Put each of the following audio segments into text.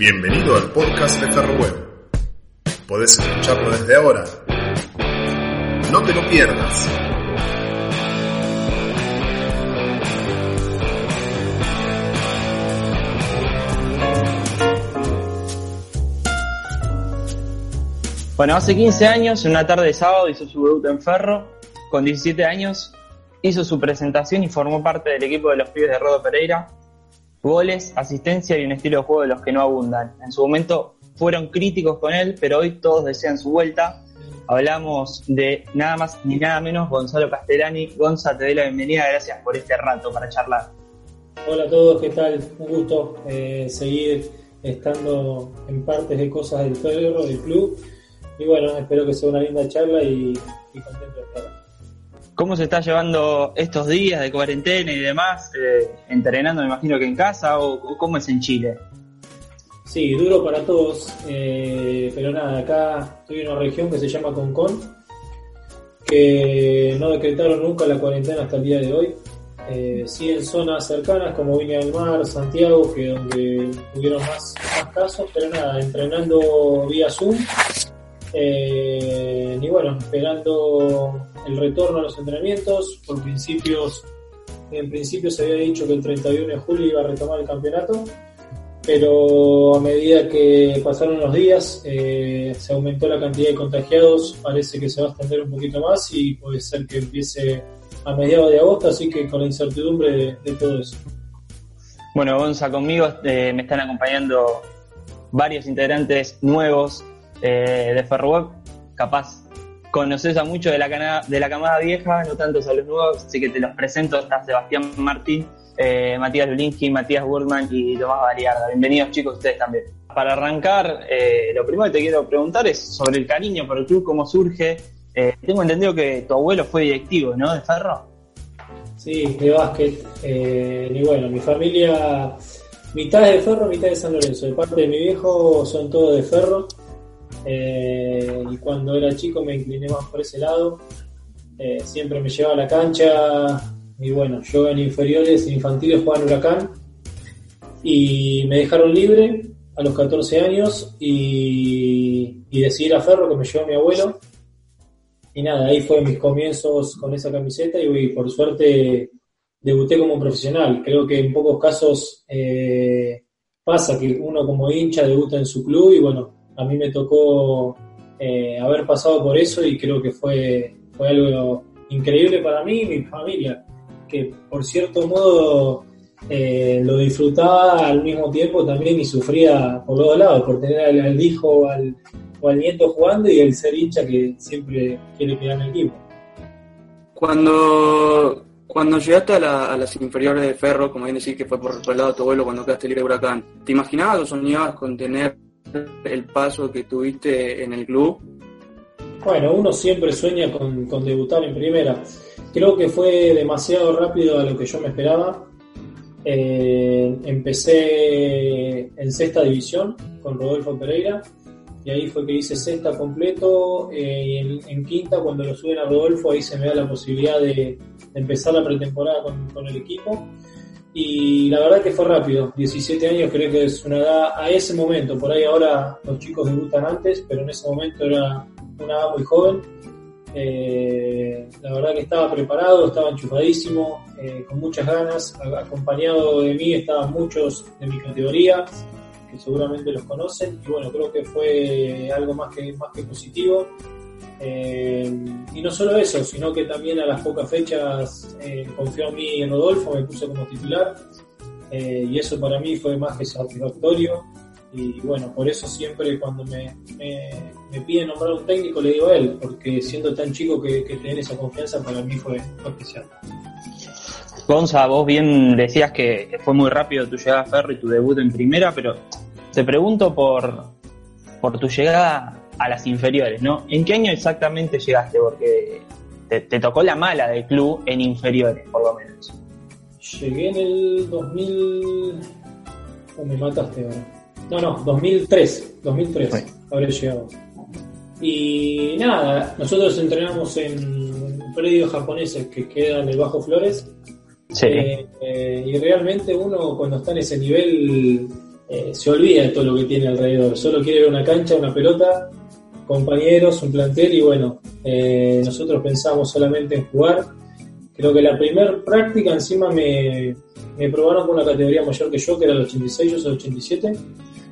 Bienvenido al podcast de Ferroweb. Podés escucharlo desde ahora. No te lo pierdas. Bueno, hace 15 años, en una tarde de sábado, hizo su debut en Ferro. Con 17 años, hizo su presentación y formó parte del equipo de los pibes de Rodo Pereira. Goles, asistencia y un estilo de juego de los que no abundan. En su momento fueron críticos con él, pero hoy todos desean su vuelta. Hablamos de nada más ni nada menos Gonzalo Castellani. Gonza, te doy la bienvenida, gracias por este rato para charlar. Hola a todos, ¿qué tal? Un gusto eh, seguir estando en partes de cosas del Ferro, del club y bueno, espero que sea una linda charla y, contento de estar. ¿Cómo se está llevando estos días de cuarentena y demás? Eh, ¿Entrenando, me imagino que en casa o, cómo es en Chile? Sí, duro para todos, eh, pero nada, acá estoy en una región que se llama Concón, que no decretaron nunca la cuarentena hasta el día de hoy. Eh, sí en zonas cercanas como Viña del Mar, Santiago, que donde tuvieron más, más casos, pero nada, entrenando vía Zoom eh, y bueno, esperando el retorno a los entrenamientos. Por principios, en principio se había dicho que el 31 de julio iba a retomar el campeonato, pero a medida que pasaron los días eh, se aumentó la cantidad de contagiados, parece que se va a extender un poquito más y puede ser que empiece a mediados de agosto, así que con la incertidumbre de, todo eso. Bueno, Gonza, conmigo eh, me están acompañando varios integrantes nuevos eh, de Ferroweb, capaz conoces a muchos de la, de la camada vieja, no tantos a los nuevos, así que te los presento. Está Sebastián Martín, eh, Matías Lulinski, Matías Wurman y Tomás Variarda. Bienvenidos chicos, ustedes también. Para arrancar, eh, lo primero que te quiero preguntar es sobre el cariño por el club, cómo surge. tengo entendido que tu abuelo fue directivo, ¿no? De Ferro. Sí, de básquet. y bueno, mi familia, mitad de Ferro, mitad de San Lorenzo. De parte de mi viejo son todos de Ferro. Eh, y cuando era chico me incliné más por ese lado. Eh, siempre me llevaba a la cancha y bueno, yo en inferiores, infantiles jugaba en Huracán y me dejaron libre a los 14 años y, y decidí ir a Ferro que me llevó mi abuelo. Y nada, ahí fue mis comienzos con esa camiseta y por suerte debuté como profesional. Creo que en pocos casos eh, pasa que uno como hincha debuta en su club y bueno, a mí me tocó eh, haber pasado por eso y creo que fue, fue algo increíble para mí y mi familia, que por cierto modo eh, lo disfrutaba al mismo tiempo también y sufría por los lados, por tener al, hijo al, o al nieto jugando y el ser hincha que siempre quiere quedar en el equipo. Cuando, cuando llegaste a, las inferiores de Ferro, como bien decís que fue por, el lado de tu abuelo cuando quedaste libre de Huracán, ¿te imaginabas o soñabas con tener el paso que tuviste en el club? Bueno, uno siempre sueña con, debutar en primera. Creo que fue demasiado rápido a lo que yo me esperaba. Eh, empecé en sexta división con Rodolfo Pereira y ahí fue que hice sexta completo eh, y en, quinta cuando lo suben a Rodolfo ahí se me da la posibilidad de, empezar la pretemporada con, con el equipo y la verdad que fue rápido, 17 años creo que es una edad a ese momento, por ahí ahora los chicos debutan antes, pero en ese momento era una edad muy joven. Eh, la verdad que estaba preparado, estaba enchufadísimo, eh, con muchas ganas, acompañado de mí estaban muchos de mi categoría, que seguramente los conocen, y bueno, creo que fue algo más que, más que positivo. Eh, y no solo eso, sino que también a las pocas fechas eh, confió en mí en Rodolfo, me puse como titular eh, y eso para mí fue más que satisfactorio. Y bueno, por eso siempre cuando me, me, piden nombrar un técnico le digo a él, porque siendo tan chico que, que tener esa confianza para mí fue, especial. Gonza, vos bien decías que fue muy rápido tu llegada a Ferro y tu debut en primera, pero te pregunto por, por tu llegada a las inferiores, ¿no? ¿En qué año exactamente llegaste? Porque te, tocó la mala del club en inferiores, por lo menos. Llegué en el 2000... Oh, me mataste ahora. No, no, 2003. 2003 habré llegado. Y nada, nosotros entrenamos en predios japoneses que quedan en el Bajo Flores. Sí. Eh, eh, y realmente uno cuando está en ese nivel eh, se olvida de todo lo que tiene alrededor. Solo quiere ver una cancha, una pelota, compañeros, un plantel y bueno, eh, nosotros pensamos solamente en jugar. Creo que la primera práctica encima me, me probaron con una categoría mayor que yo, que era el 86, yo soy el 87,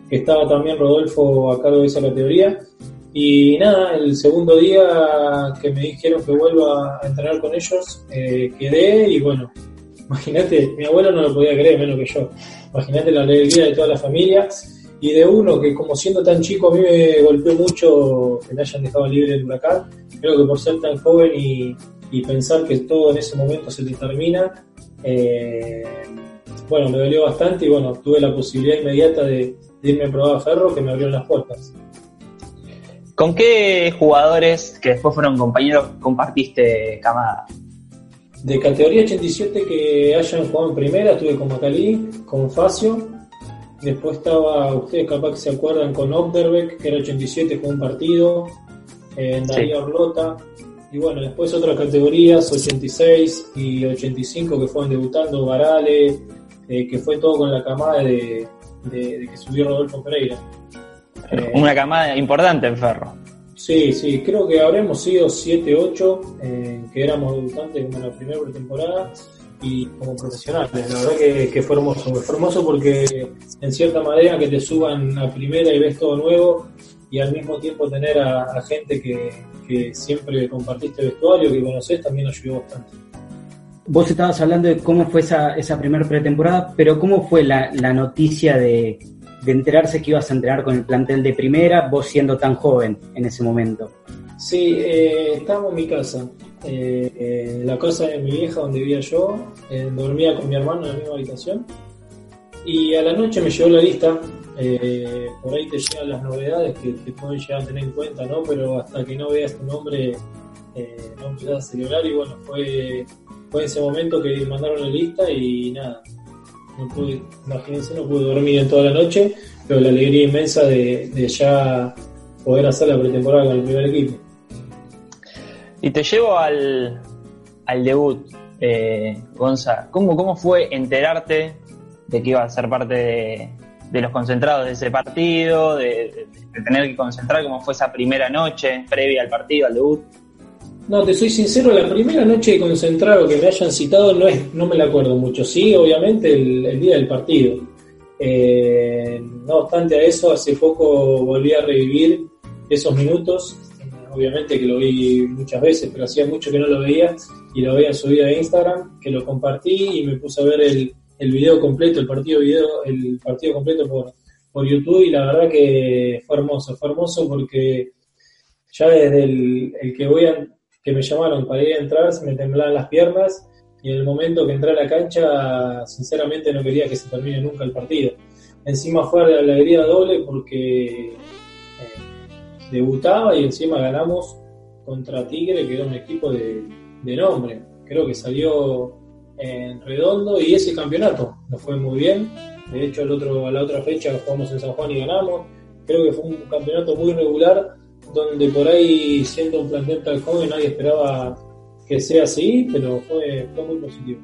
que estaba también Rodolfo a cargo de esa categoría. Y nada, el segundo día que me dijeron que vuelva a entrenar con ellos, eh, quedé y bueno, imagínate, mi abuelo no lo podía creer menos que yo. Imagínate la alegría de toda la familia y de uno que como siendo tan chico a mí me golpeó mucho que me hayan dejado libre del huracán. Creo que por ser tan joven y, pensar que todo en ese momento se te termina, eh, bueno, me dolió bastante y bueno, tuve la posibilidad inmediata de, irme a probar a Ferro que me abrieron las puertas. ¿Con qué jugadores que después fueron compañeros compartiste camada? De categoría 87 que hayan jugado en primera, estuve con Macalí, con Facio. Después estaba, ustedes capaz que se acuerdan, con Obderbeck, que era 87, con un partido. En Darío Orlota. Y bueno, después otras categorías, 86 y 85 que fueron debutando, Varale, eh, que fue todo con la camada de, que subió Rodolfo Pereira. Una camada importante en Ferro. Sí, sí, creo que habremos sido 7-8, eh, que éramos debutantes como la primera temporada y como profesionales. La verdad que, fue hermoso, fue hermoso porque en cierta manera que te suban a primera y ves todo nuevo y al mismo tiempo tener a, gente que, que, siempre compartiste vestuario, que conoces, también nos ayudó bastante. Vos estabas hablando de cómo fue esa, esa primera pretemporada, pero ¿cómo fue la, la noticia de, de enterarse que ibas a entrenar con el plantel de primera, vos siendo tan joven en ese momento? Sí, eh, estábamos en mi casa, eh, en la casa de mi vieja donde vivía yo, eh, dormía con mi hermano en la misma habitación y a la noche me llegó la lista, eh, por ahí te llegan las novedades que te pueden llegar a tener en cuenta, ¿no? Pero hasta que no veas tu nombre no empezás a celebrar y bueno, fue, fue ese momento que mandaron la lista y nada, no pude, imagínense, no pude dormir en toda la noche, pero la alegría inmensa de, ya poder hacer la pretemporada con el primer equipo. Y te llevo al, al debut, eh, Gonza. ¿Cómo, ¿Cómo fue enterarte de que iba a ser parte de, los concentrados de ese partido, de, de, tener que concentrar cómo fue esa primera noche previa al partido, al debut? No, te soy sincero, la primera noche de concentrado que me hayan citado no es, no me la acuerdo mucho. Sí, obviamente el, día del partido. Eh, no obstante a eso, hace poco volví a revivir esos minutos. Obviamente que lo vi muchas veces, pero hacía mucho que no lo veía y lo había subido a Instagram, que lo compartí y me puse a ver el, el video completo, el partido video, el partido completo por, por YouTube y la verdad que fue hermoso, fue hermoso porque ya desde el, el que voy a que me llamaron para ir a entrar, se me temblaban las piernas y en el momento que entré a la cancha, sinceramente no quería que se termine nunca el partido. Encima fue la alegría doble porque debutaba y encima ganamos contra Tigre, que era un equipo de, nombre. Creo que salió en redondo y ese campeonato nos fue muy bien. De hecho, otro, a la otra fecha jugamos en San Juan y ganamos. Creo que fue un campeonato muy regular donde por ahí siendo un plantel tan joven nadie esperaba que sea así, pero fue, muy positivo.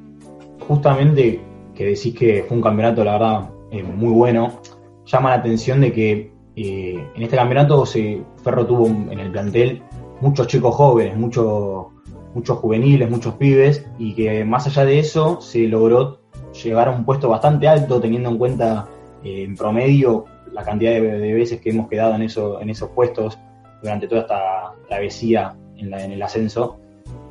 Justamente que decís que fue un campeonato, la verdad, eh, muy bueno, llama la atención de que eh, en este campeonato se, Ferro tuvo en el plantel muchos chicos jóvenes, muchos, muchos juveniles, muchos pibes, y que más allá de eso se logró llegar a un puesto bastante alto, teniendo en cuenta eh, en promedio la cantidad de, veces que hemos quedado en, eso, en esos puestos durante toda esta travesía en, el ascenso.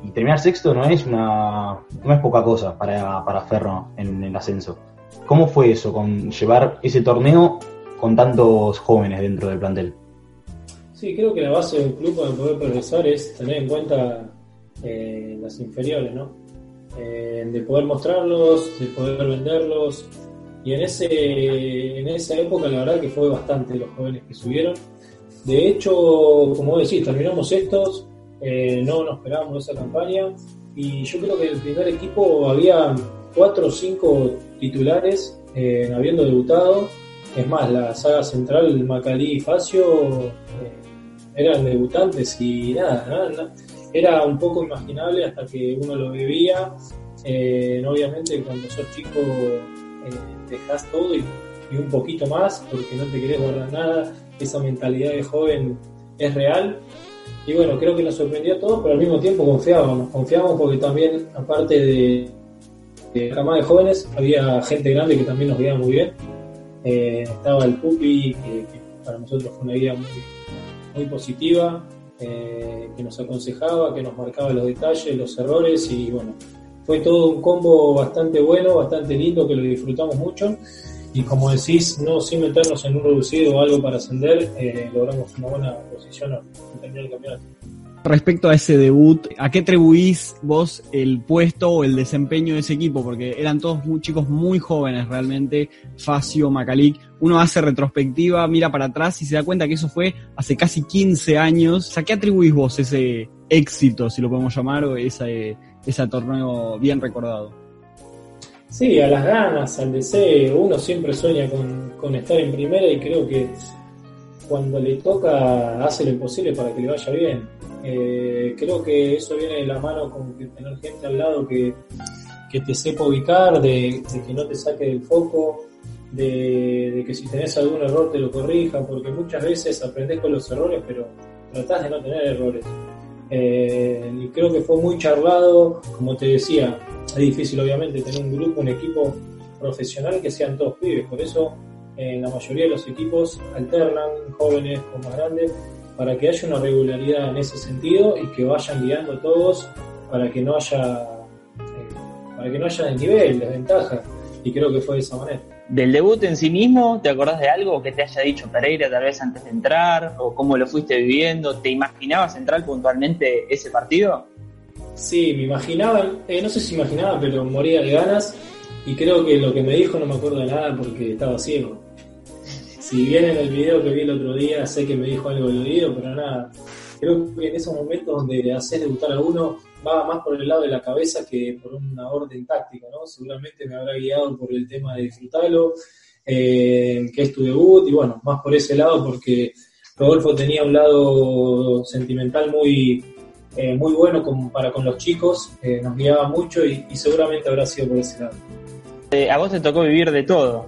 Y terminar sexto no es una no es poca cosa para, para Ferro en, el ascenso. ¿Cómo fue eso, con llevar ese torneo con tantos jóvenes dentro del plantel? Sí, creo que la base de un club para poder progresar es tener en cuenta eh, las inferiores, ¿no? Eh, de poder mostrarlos, de poder venderlos. Y en, ese, en esa época la verdad que fue bastante los jóvenes que subieron de hecho, como decís, terminamos estos, eh, no nos esperábamos esa campaña y yo creo que el primer equipo había cuatro o cinco titulares habiendo debutado. Es más, la saga central, Macalí y Facio, eh, eran debutantes y nada, era un poco imaginable hasta que uno lo vivía. obviamente cuando sos chico dejas todo y un poquito más porque no te querés guardar nada, esa mentalidad de joven es real. Y bueno, creo que nos sorprendió a todos, pero al mismo tiempo confiábamos, confiábamos porque también, aparte de, la camada de jóvenes, había gente grande que también nos veía muy bien. Eh, estaba el Pupi, que, para nosotros fue una guía muy, muy positiva, eh, que nos aconsejaba, que nos marcaba los detalles, los errores y bueno, fue todo un combo bastante bueno, bastante lindo, que lo disfrutamos mucho y como decís, no sin meternos en un reducido o algo para ascender, eh, logramos una buena posición al terminar el campeonato. Respecto a ese debut, ¿a qué atribuís vos el puesto o el desempeño de ese equipo? Porque eran todos muy chicos muy jóvenes realmente, Facio, Macalic. Uno hace retrospectiva, mira para atrás y se da cuenta que eso fue hace casi 15 años. ¿A qué atribuís vos ese éxito, si lo podemos llamar, o ese, ese torneo bien recordado? Sí, a las ganas, al deseo. Uno siempre sueña con, con estar en primera y creo que cuando le toca hace lo imposible para que le vaya bien. Eh, creo que eso viene de la mano con que tener gente al lado que, que te sepa ubicar, de, que no te saque del foco, de, que si tenés algún error te lo corrija, porque muchas veces aprendés con los errores, pero tratás de no tener errores. Eh, y creo que fue muy charlado, como te decía, es difícil obviamente tener un grupo, un equipo profesional que sean todos pibes, por eso en la mayoría de los equipos alternan jóvenes con más grandes para que haya una regularidad en ese sentido y que vayan guiando todos para que no haya eh, para que no haya desnivel, desventaja y creo que fue de esa manera. Del debut en sí mismo, ¿te acordás de algo que te haya dicho Pereira tal vez antes de entrar o cómo lo fuiste viviendo? ¿Te imaginabas entrar puntualmente ese partido? Sí, me imaginaba, eh, no sé si imaginaba, pero moría de ganas y creo que lo que me dijo no me acuerdo de nada porque estaba ciego. Si bien en el video que vi el otro día sé que me dijo algo del oído, pero nada. Creo que en esos momentos donde hacer debutar a uno va más por el lado de la cabeza que por una orden táctica, ¿no? Seguramente me habrá guiado por el tema de disfrutarlo, eh, que es tu debut, y bueno, más por ese lado porque Rodolfo tenía un lado sentimental muy, eh, muy bueno con, para con los chicos, eh, nos guiaba mucho y, y, seguramente habrá sido por ese lado. Eh, a vos te tocó vivir de todo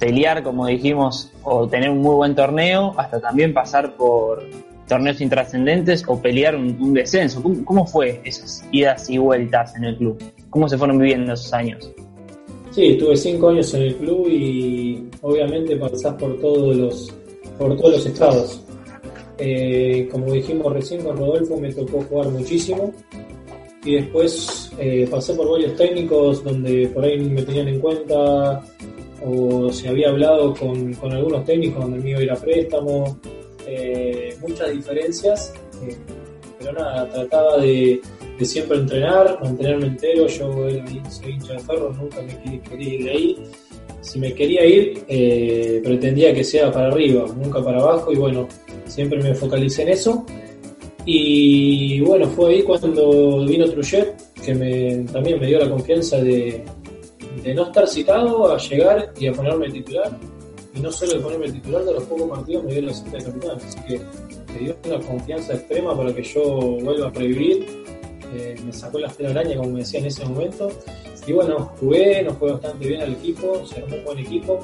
pelear, como dijimos, o tener un muy buen torneo, hasta también pasar por torneos intrascendentes o pelear un, descenso. ¿Cómo, ¿Cómo, fue esas idas y vueltas en el club? ¿Cómo se fueron viviendo esos años? Sí, estuve cinco años en el club y obviamente pasás por todos los, por todos los estados. Eh, como dijimos recién con Rodolfo, me tocó jugar muchísimo y después eh, pasé por varios técnicos donde por ahí me tenían en cuenta o se había hablado con, con algunos técnicos donde me iba a ir a préstamo, eh, muchas diferencias, eh, pero nada, trataba de, de, siempre entrenar, mantenerme entero, yo era, soy hincha de ferro, nunca me quería ir de ahí, si me quería ir eh, pretendía que sea para arriba, nunca para abajo y bueno, siempre me focalicé en eso. Y bueno, fue ahí cuando vino Trujet, que también me dio la confianza de, de no estar citado a llegar y a ponerme titular. Y no solo de ponerme titular, de los pocos partidos me dio la cinta de capitán. Así que me dio una confianza extrema para que yo vuelva a revivir. Eh, me sacó la araña, como me decía en ese momento. Y bueno, jugué, nos fue bastante bien al equipo, se armó un buen equipo.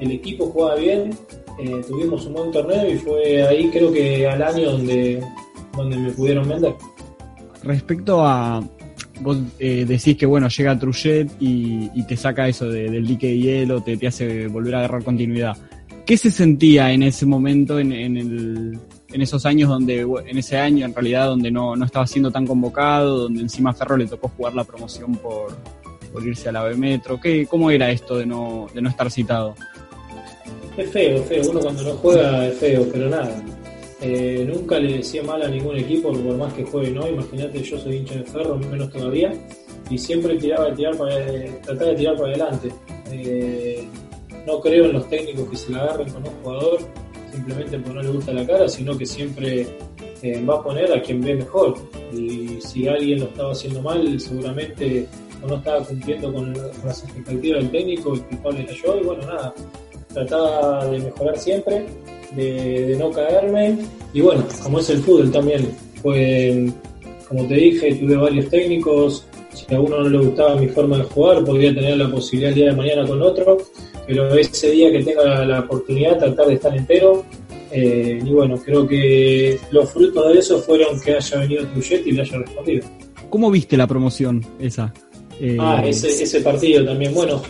El equipo jugaba bien, eh, tuvimos un buen torneo y fue ahí creo que al año donde, donde me pudieron vender. Respecto a, vos eh, decís que bueno, llega Trujet y, y te saca eso de, del dique de hielo, te, hace volver a agarrar continuidad. ¿Qué se sentía en ese momento, en, en, esos años donde, en ese año en realidad, donde no, no estaba siendo tan convocado, donde encima Ferro le tocó jugar la promoción por, irse a la B Metro? ¿Qué, ¿Cómo era esto de no, de no estar citado? Es feo, feo. Uno cuando no juega es feo, pero nada. Eh, nunca le decía mal a ningún equipo, por más que juegue, ¿no? Imagínate, yo soy hincha de ferro, menos todavía, y siempre tiraba de tirar para, trataba de tirar para adelante. Eh, no creo en los técnicos que se la agarren con un jugador simplemente porque no le gusta la cara, sino que siempre eh, va a poner a quien ve mejor. Y si alguien lo estaba haciendo mal, seguramente o no estaba cumpliendo con, con las expectativas del técnico, el culpable era yo, y bueno, nada, trataba de mejorar siempre de, de, no caerme. Y bueno, como es el fútbol también, fue, como te dije, tuve varios técnicos, Si a uno no le gustaba mi forma de jugar, podría tener la posibilidad el día de mañana con otro, pero ese día que tenga la, oportunidad, tratar de estar entero. Eh, y bueno, creo que los frutos de eso fueron que haya venido Trujete y le haya respondido. ¿Cómo viste la promoción esa? Eh, ah, ese, ese partido también. Bueno,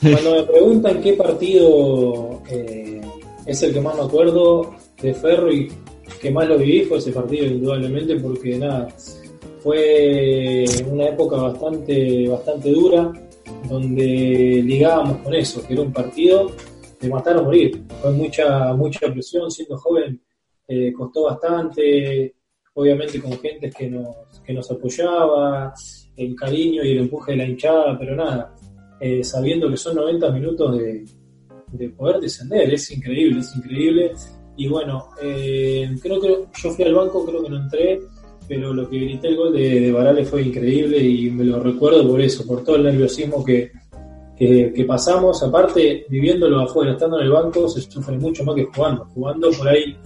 cuando me preguntan qué partido eh, es el que más me acuerdo de Ferro y que más lo viví fue ese partido, indudablemente, porque nada, fue una época bastante, bastante dura, donde ligábamos con eso, que era un partido de matar o morir. Fue mucha, mucha presión, siendo joven eh, costó bastante, obviamente con gente que nos, que nos apoyaba, el cariño y el empuje de la hinchada, pero nada, eh, sabiendo que son 90 minutos de, de poder descender, es increíble, es increíble. Y bueno, eh, creo que yo fui al banco, creo que no entré, pero lo que grité el gol de, de Barales fue increíble y me lo recuerdo por eso, por todo el nerviosismo que, que, pasamos. Aparte, viviéndolo afuera, estando en el banco, se sufre mucho más que jugando. Jugando por ahí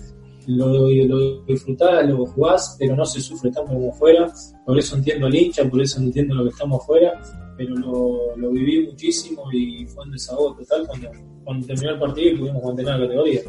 lo, lo disfrutás, lo jugás, pero no se sufre tanto como fuera. Por eso entiendo al hincha, por eso entiendo lo que estamos afuera, pero lo, lo viví muchísimo y fue un desahogo total cuando, cuando terminó el partido y pudimos mantener la categoría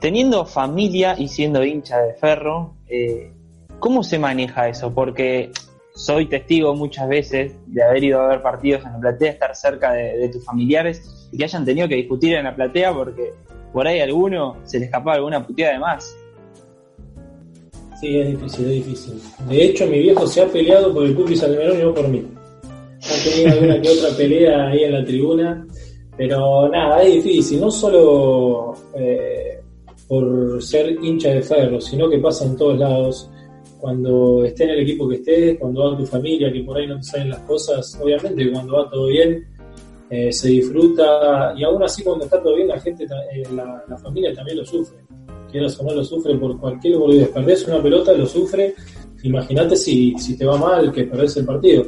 teniendo familia y siendo hincha de ferro, eh, ¿cómo se maneja eso? Porque soy testigo muchas veces de haber ido a ver partidos en la platea, estar cerca de, tus familiares y que hayan tenido que discutir en la platea porque por ahí a alguno se le escapaba alguna puteada de más. Sí, es difícil, es difícil. De hecho, mi viejo se ha peleado por el Cupri Salmerón y no por mí. Tenido alguna que otra pelea ahí en la tribuna, pero nada, es difícil. No solo eh, por ser hincha de ferro, sino que pasa en todos lados. Cuando esté en el equipo que estés, cuando va tu familia, que por ahí no te salen las cosas, obviamente cuando va todo bien, eh, se disfruta y aún así cuando está todo bien la gente, eh, la, familia también lo sufre. Quieras o no lo sufre por cualquier boludez. Perdés una pelota, lo sufre. Imagínate si, si te va mal que perdés el partido.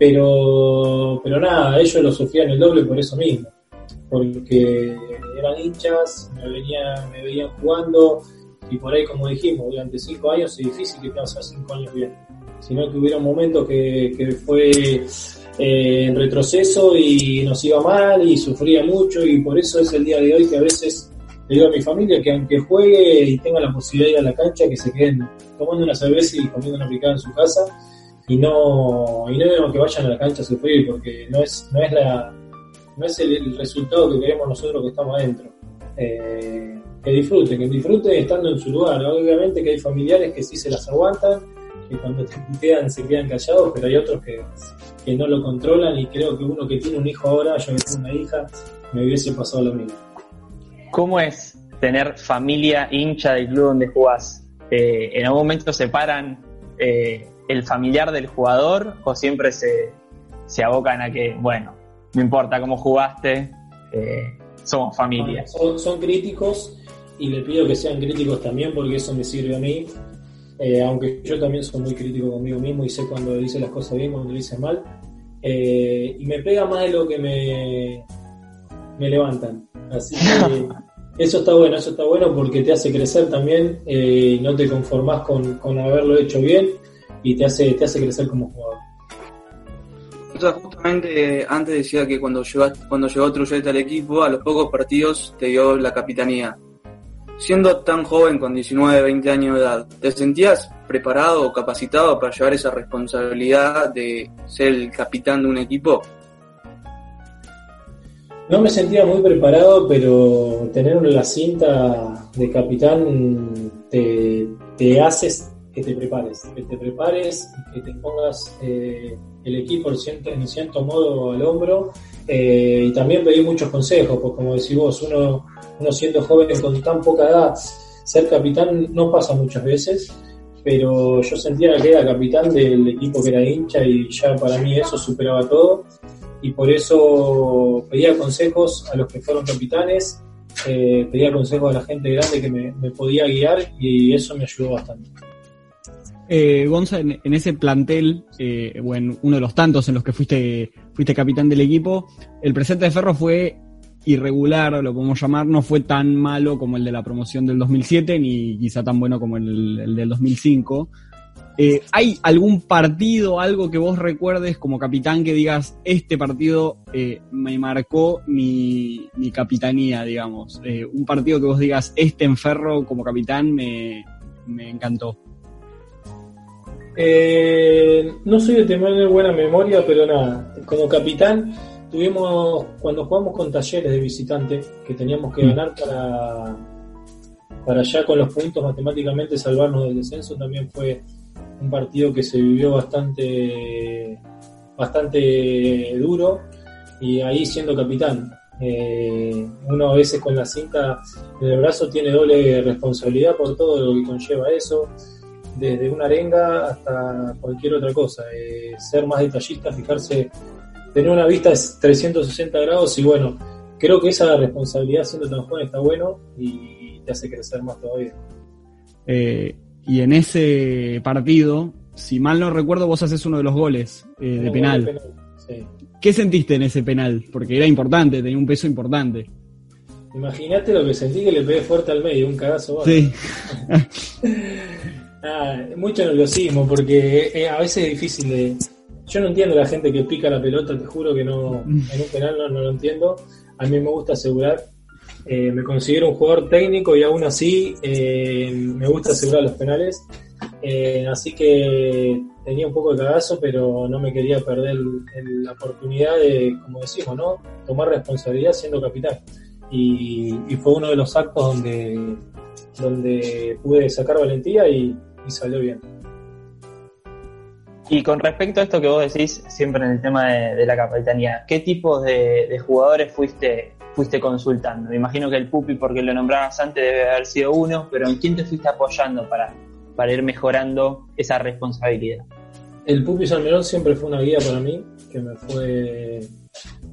Pero, pero nada, ellos lo sufrían el doble por eso mismo. Porque eran hinchas, me, venía, me veían jugando y por ahí, como dijimos, durante cinco años es difícil que pasar cinco años bien, sino que hubiera un momento que, que fue eh, en retroceso y nos iba mal y sufría mucho y por eso es el día de hoy que a veces le digo a mi familia que aunque juegue y tenga la posibilidad de ir a la cancha, que se queden tomando una cerveza y comiendo una picada en su casa y no, y no que vayan a la cancha a sufrir porque no es, no es la no es el, resultado que queremos nosotros que estamos adentro. Eh, que disfruten, que disfruten estando en su lugar. Obviamente que hay familiares que sí se las aguantan, que cuando te putean se quedan callados, pero hay otros que, que no lo controlan y creo que uno que tiene un hijo ahora, yo que tengo una hija, me hubiese pasado lo mismo. ¿Cómo es tener familia hincha del club donde jugás? Eh, ¿En algún momento separan eh, el familiar del jugador o siempre se, se abocan a que, bueno, no importa cómo jugaste, eh, somos familia. son, críticos y le pido que sean críticos también porque eso me sirve a mí. Eh, aunque yo también soy muy crítico conmigo mismo y sé cuando dice las cosas bien, cuando dice mal. Eh, y me pega más de lo que me, me levantan. Así que eso está bueno, eso está bueno porque te hace crecer también, y no te conformás con, con haberlo hecho bien y te hace, te hace crecer como jugador justamente antes decía que cuando llegó, cuando llegó Trujete al equipo, a los pocos partidos te dio la capitanía. Siendo tan joven, con 19, 20 años de edad, ¿te sentías preparado o capacitado para llevar esa responsabilidad de ser el capitán de un equipo? No me sentía muy preparado, pero tener la cinta de capitán te, te haces que te prepares, que te prepares, que te pongas eh, el equipo en cierto modo al hombro eh, y también pedí muchos consejos, pues como decís vos, uno, uno siendo joven con tan poca edad, ser capitán no pasa muchas veces, pero yo sentía que era capitán del equipo que era hincha y ya para mí eso superaba todo y por eso pedía consejos a los que fueron capitanes, eh, pedía consejos a la gente grande que me, me podía guiar y eso me ayudó bastante. Eh, Gonza, en, ese plantel, eh, o en uno de los tantos en los que fuiste, fuiste capitán del equipo, el presente de Ferro fue irregular, lo podemos llamar, no fue tan malo como el de la promoción del 2007, ni quizá tan bueno como el, del 2005. Eh, ¿Hay algún partido, algo que vos recuerdes como capitán que digas, este partido eh, me marcó mi, mi capitanía, digamos? Eh, un partido que vos digas, este enferro como capitán me, me encantó. No soy de tener buena memoria, pero nada, como capitán tuvimos, cuando jugamos con talleres de visitante, que teníamos que mm. ganar para, para ya con los puntos matemáticamente salvarnos del descenso, también fue un partido que se vivió bastante, bastante duro y ahí siendo capitán. Eh, uno a veces con la cinta en el brazo tiene doble responsabilidad por todo lo que conlleva eso, desde una arenga hasta cualquier otra cosa. Eh, ser más detallista, fijarse, tener una vista de 360 grados y bueno, creo que esa responsabilidad siendo tan joven está bueno y te hace crecer más todavía. Eh, y en ese partido, si mal no recuerdo, vos haces uno de los goles eh, de penal. ¿Qué sentiste en ese penal? Porque era importante, tenía un peso importante. Imagínate lo que sentí que le pegué fuerte al medio, un cagazo. Sí. ah, mucho nerviosismo, porque a veces es difícil de. Yo no entiendo a la gente que pica la pelota, te juro que no, en un penal no, no lo entiendo. A mí me gusta asegurar eh, me considero un jugador técnico y aún así eh, me gusta asegurar los penales. Eh, así que tenía un poco de cagazo, pero no me quería perder la oportunidad de, como decimos, ¿no? tomar responsabilidad siendo capitán. Y, fue uno de los actos donde, donde pude sacar valentía y, salió bien. Y con respecto a esto que vos decís, siempre en el tema de, la capitanía, ¿qué tipo de jugadores fuiste fuiste consultando? Me imagino que el Pupi, porque lo nombrabas antes, debe haber sido uno, pero ¿en quién te fuiste apoyando para, para ir mejorando esa responsabilidad? El Pupi Salmerón siempre fue una guía para mí, que me fue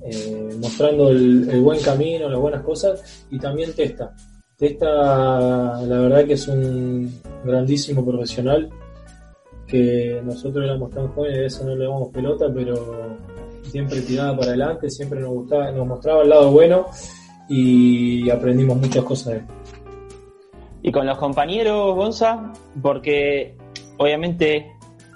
eh, mostrando el, buen camino, las buenas cosas, y también Testa. Testa, la verdad que es un grandísimo profesional, que nosotros éramos tan jóvenes, a veces no le damos pelota, pero siempre tiraba para adelante, siempre nos gustaba, nos mostraba el lado bueno y aprendimos muchas cosas de él. Y con los compañeros, Gonza, porque obviamente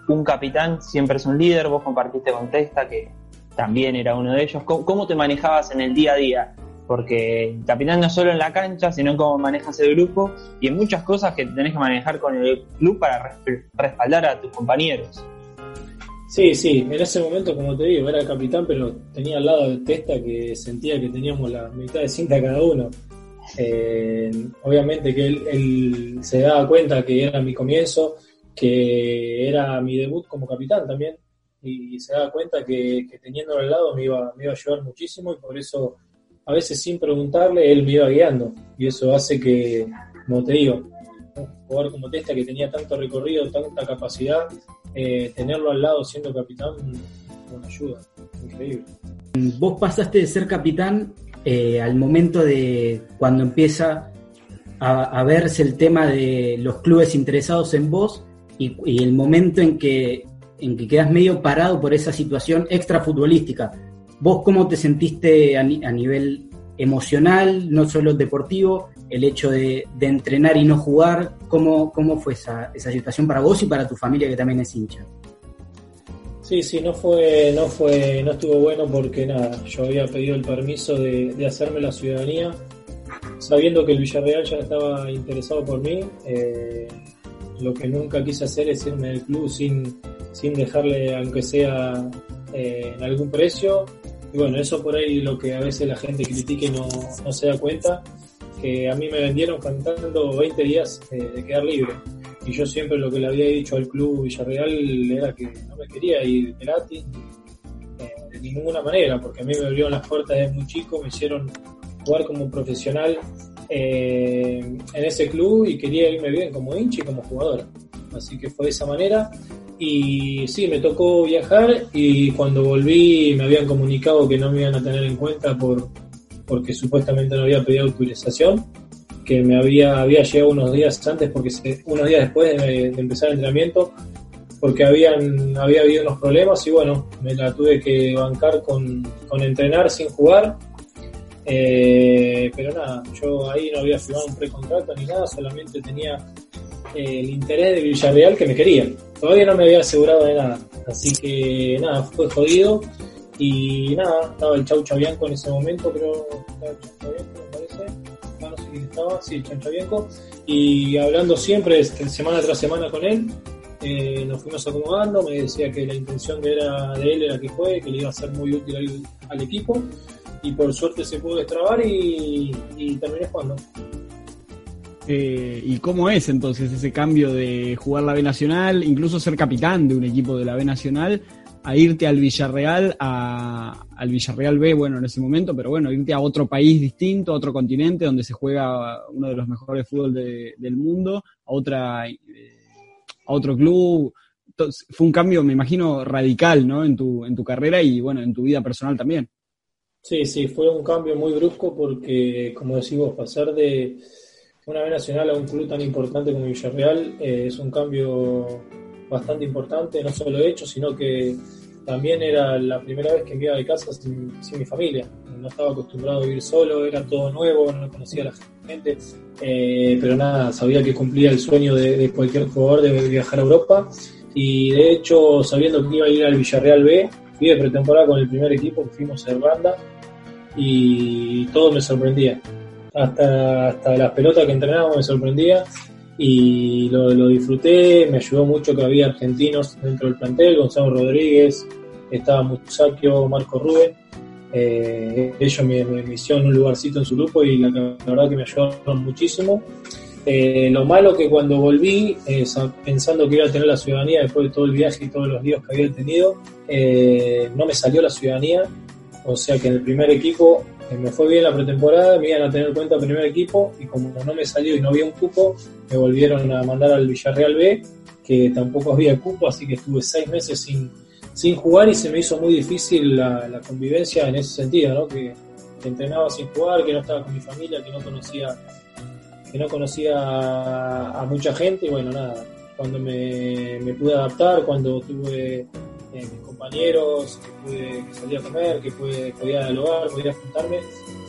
un capitán siempre es un líder, vos compartiste con Testa, que también era uno de ellos. ¿Cómo, te manejabas en el día a día? Porque capitán no solo en la cancha, sino cómo manejas el grupo y en muchas cosas que tenés que manejar con el club para respaldar a tus compañeros. Sí, sí, en ese momento, como te digo, era el capitán, pero tenía al lado de Testa que sentía que teníamos la mitad de cinta cada uno. Eh, obviamente que él, se daba cuenta que era mi comienzo, que era mi debut como capitán también, y se daba cuenta que, que teniéndolo al lado me iba, me iba a ayudar muchísimo y por eso a veces sin preguntarle él me iba guiando y eso hace que, como te digo, un jugador como Testa que tenía tanto recorrido, tanta capacidad, eh, tenerlo al lado siendo capitán, una ayuda, increíble. Vos pasaste de ser capitán eh, al momento de cuando empieza a, verse el tema de los clubes interesados en vos y, el momento en que, en que quedas medio parado por esa situación extra futbolística. ¿Vos cómo te sentiste a, nivel emocional, no solo deportivo, el hecho de, entrenar y no jugar, ¿cómo, cómo fue esa, esa, situación para vos y para tu familia que también es hincha? Sí, sí, no fue, no fue, no estuvo bueno porque nada, yo había pedido el permiso de, hacerme la ciudadanía, sabiendo que el Villarreal ya estaba interesado por mí. Eh, lo que nunca quise hacer es irme del club sin, sin dejarle, aunque sea eh, en algún precio, y bueno, eso por ahí lo que a veces la gente critica y no, no se da cuenta, que a mí me vendieron cantando 20 días de quedar libre. Y yo siempre lo que le había dicho al club Villarreal era que no me quería ir gratis eh, de ninguna manera, porque a mí me abrieron las puertas desde muy chico, me hicieron jugar como profesional eh, en ese club y quería irme bien como hincha y como jugador. Así que fue de esa manera. Y sí, me tocó viajar y cuando volví me habían comunicado que no me iban a tener en cuenta por porque supuestamente no había pedido autorización, que me había, había llegado unos días antes, porque unos días después de, empezar el entrenamiento, porque habían, había habido unos problemas y bueno, me la tuve que bancar con, con entrenar sin jugar. Eh, pero nada, yo ahí no había firmado un precontrato ni nada, solamente tenía el interés de Villarreal que me quería. Todavía no me había asegurado de nada. Así que nada, fue jodido. Y nada, estaba el Chau Chabianco en ese momento, creo. Estaba el Chau Chabianco, me parece. No, no sé quién estaba, sí, el Chau Chabianco. Y hablando siempre, este, semana tras semana con él, eh, nos fuimos acomodando. Me decía que la intención de, era, de él era que fue, que le iba a ser muy útil al, al equipo. Y por suerte se pudo destrabar y, y terminé jugando. Eh, ¿Y cómo es entonces ese cambio de jugar la B Nacional, incluso ser capitán de un equipo de la B Nacional, a irte al Villarreal, a, al Villarreal B, bueno, en ese momento, pero bueno, irte a otro país distinto, a otro continente donde se juega uno de los mejores fútbol de, del mundo, a otra eh, a otro club. Fue un cambio, me imagino, radical, ¿no? En tu, en tu carrera y bueno, en tu vida personal también. Sí, sí, fue un cambio muy brusco porque, como decimos, pasar de una B Nacional a un club tan importante como Villarreal eh, es un cambio bastante importante, no solo hecho, sino que también era la primera vez que me iba de casa sin, mi familia. No estaba acostumbrado a vivir solo, era todo nuevo, no conocía a la gente, eh, pero nada, sabía que cumplía el sueño de, de, cualquier jugador de viajar a Europa. Y de hecho, sabiendo que iba a ir al Villarreal B, fui de pretemporada con el primer equipo, fuimos a Irlanda y todo me sorprendía. Hasta, hasta las pelotas que entrenábamos me sorprendía y lo, lo, disfruté, me ayudó mucho que había argentinos dentro del plantel, Gonzalo Rodríguez, estaba Musacchio, Marco Rubén, eh, ellos me, me, hicieron un lugarcito en su grupo y la, la verdad que me ayudaron muchísimo. Eh, lo malo que cuando volví, eh, pensando que iba a tener la ciudadanía después de todo el viaje y todos los días que había tenido, eh, no me salió la ciudadanía, o sea que en el primer equipo me fue bien la pretemporada, me iban a tener en cuenta primer equipo y como no me salió y no había un cupo, me volvieron a mandar al Villarreal B, que tampoco había cupo, así que estuve seis meses sin, sin jugar y se me hizo muy difícil la, convivencia en ese sentido, ¿no? Que, entrenaba sin jugar, que no estaba con mi familia, que no conocía que no conocía a, mucha gente y bueno, nada, cuando me pude adaptar, cuando tuve eh, mis compañeros, que, pude, que a comer, que pude, podía dialogar, podía juntarme,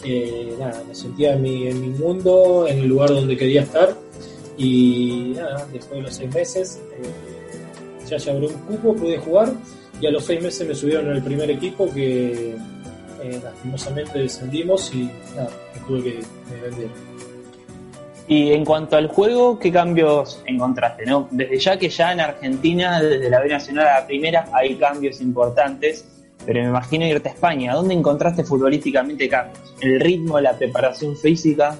eh, nada, me sentía en mi, en mi mundo, en el lugar donde quería estar y nada, después de los seis meses eh, ya se abrió un cupo, pude jugar y a los seis meses me subieron el primer equipo que eh, lastimosamente descendimos y nada, me tuve que vender. Y en cuanto al juego, ¿qué cambios encontraste? ¿no? Desde ya que ya en Argentina, desde la B Nacional a la primera, hay cambios importantes, pero me imagino irte a España. ¿Dónde encontraste futbolísticamente cambios? ¿El ritmo, la preparación física?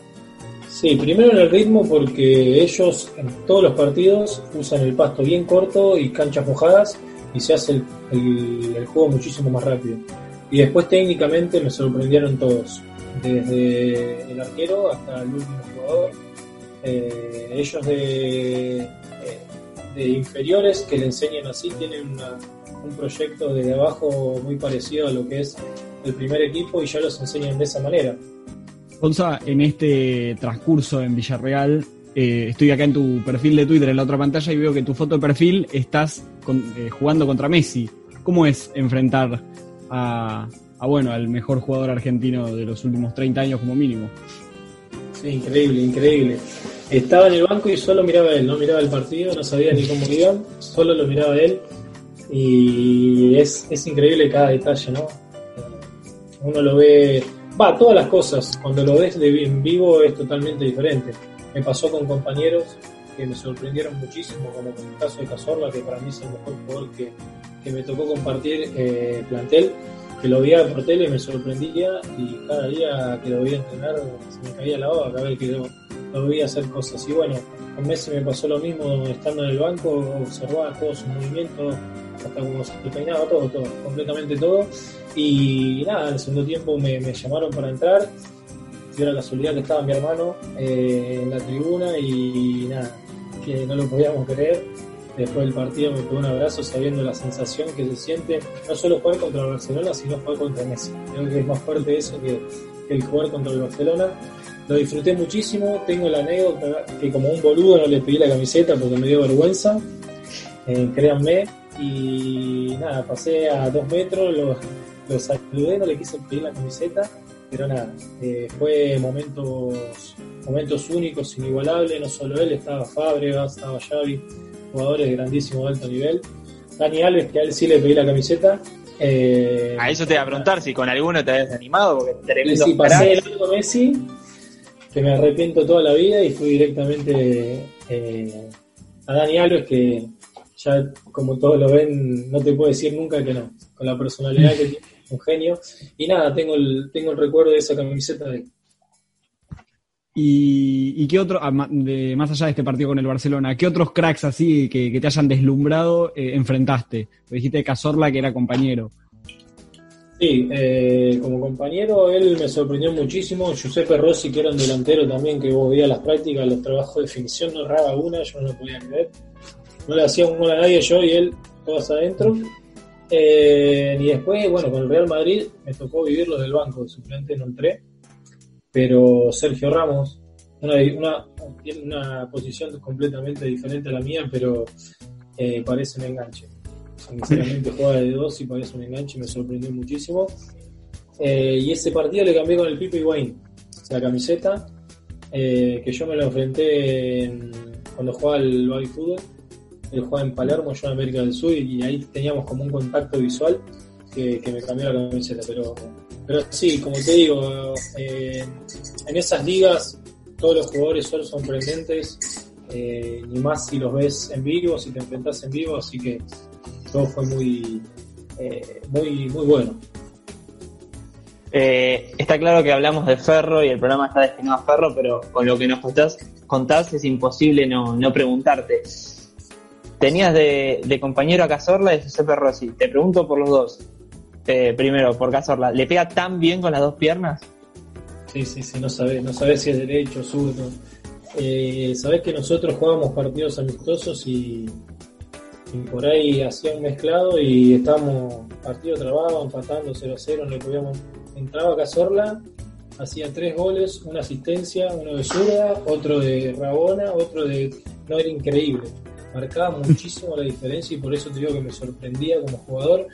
Sí, primero en el ritmo porque ellos en todos los partidos usan el pasto bien corto y canchas mojadas y se hace el, el, el juego muchísimo más rápido. Y después técnicamente me sorprendieron todos, desde el arquero hasta el último jugador eh, ellos de, eh, de, inferiores que le enseñan así tienen una, un proyecto desde abajo muy parecido a lo que es el primer equipo y ya los enseñan de esa manera. Gonza, en este transcurso en Villarreal, eh, estoy acá en tu perfil de Twitter en la otra pantalla y veo que tu foto de perfil estás con, eh, jugando contra Messi. ¿Cómo es enfrentar a, a, bueno, al mejor jugador argentino de los últimos 30 años como mínimo? Sí, increíble, increíble. Estaba en el banco y solo miraba él, no miraba el partido, no sabía ni cómo iban, solo lo miraba él. Y es, es increíble cada detalle, ¿no? Uno lo ve, va, todas las cosas, cuando lo ves de, en vivo es totalmente diferente. Me pasó con compañeros que me sorprendieron muchísimo, como con el caso de Cazorla, que para mí es el mejor jugador que, que me tocó compartir eh, plantel que lo veía por tele me sorprendía y cada día que lo veía entrenar se me caía la boca cada vez que lo, lo veía hacer cosas. Y bueno, con Messi me pasó lo mismo estando en el banco, observaba todos sus movimientos, hasta como se peinaba, todo, todo, completamente todo. Y nada, en el segundo tiempo me, me llamaron para entrar. Dio la casualidad que estaba mi hermano eh, en la tribuna y nada, que no lo podíamos creer después del partido me pegó un abrazo sabiendo la sensación que se siente no solo jugar contra el Barcelona, sino jugar contra Messi. Creo que es más fuerte eso que, que el jugar contra el Barcelona. Lo disfruté muchísimo, tengo la anécdota que como un boludo no le pedí la camiseta porque me dio vergüenza, eh, créanme, y nada, pasé a dos metros, lo, lo saludé, no le quise pedir la camiseta, pero nada, eh, fue momentos, momentos únicos, inigualables, no solo él, estaba Fábregas, estaba Xavi, jugadores de grandísimo alto nivel. Dani Alves, que a él sí le pedí la camiseta. Eh, a eso te iba a preguntar si con alguno te habías animado, porque tremendo Messi, pasé el Messi, que me arrepiento toda la vida y fui directamente eh, a Dani Alves, que ya como todos lo ven, no te puedo decir nunca que no, con la personalidad que tiene, un genio. Y nada, tengo el, tengo el recuerdo de esa camiseta de ¿Y, qué otro, ah, de, más allá de este partido con el Barcelona, qué otros cracks así que, te hayan deslumbrado eh, enfrentaste? dijiste de Cazorla que era compañero. Sí, eh, como compañero él me sorprendió muchísimo. Giuseppe Rossi, que era un delantero también, que vos veías las prácticas, los trabajos de definición, no erraba una, yo no lo podía creer. No le hacía un gol a nadie yo y él, todas adentro. Eh, y después, bueno, con el Real Madrid me tocó vivirlo del banco, de suplente no entré pero Sergio Ramos, una, una, una posición completamente diferente a la mía, pero eh, parece un enganche. Sinceramente juega de dos y parece un enganche, me sorprendió muchísimo. Eh, y ese partido le cambié con el Pipe Wayne, la camiseta, eh, que yo me lo enfrenté cuando jugaba el baby fútbol. Él jugaba en Palermo, yo en América del Sur, y ahí teníamos como un contacto visual que, me cambió la camiseta. Pero pero sí, como te digo, eh, en esas ligas todos los jugadores son sorprendentes, eh, ni más si los ves en vivo, si te enfrentas en vivo, así que todo fue muy, eh, muy, muy bueno. está claro que hablamos de Ferro y el programa está destinado a Ferro, pero con lo que nos contás, contás es imposible no, no preguntarte. Tenías de, de compañero a Cazorla y a Giuseppe Rossi. Te pregunto por los dos. Eh, primero, por Cazorla, ¿le pega tan bien con las dos piernas? Sí, sí, sí, no sabes no sabe si es derecho o zurdo. Eh, sabés que nosotros jugábamos partidos amistosos y, por ahí hacía un mezclado y estábamos partido trabado, empatando 0-0, no podíamos. Entraba Cazorla, hacía tres goles, una asistencia, uno de zurda, otro de Rabona, otro de. No era increíble. Marcaba muchísimo la diferencia y por eso te digo que me sorprendía como jugador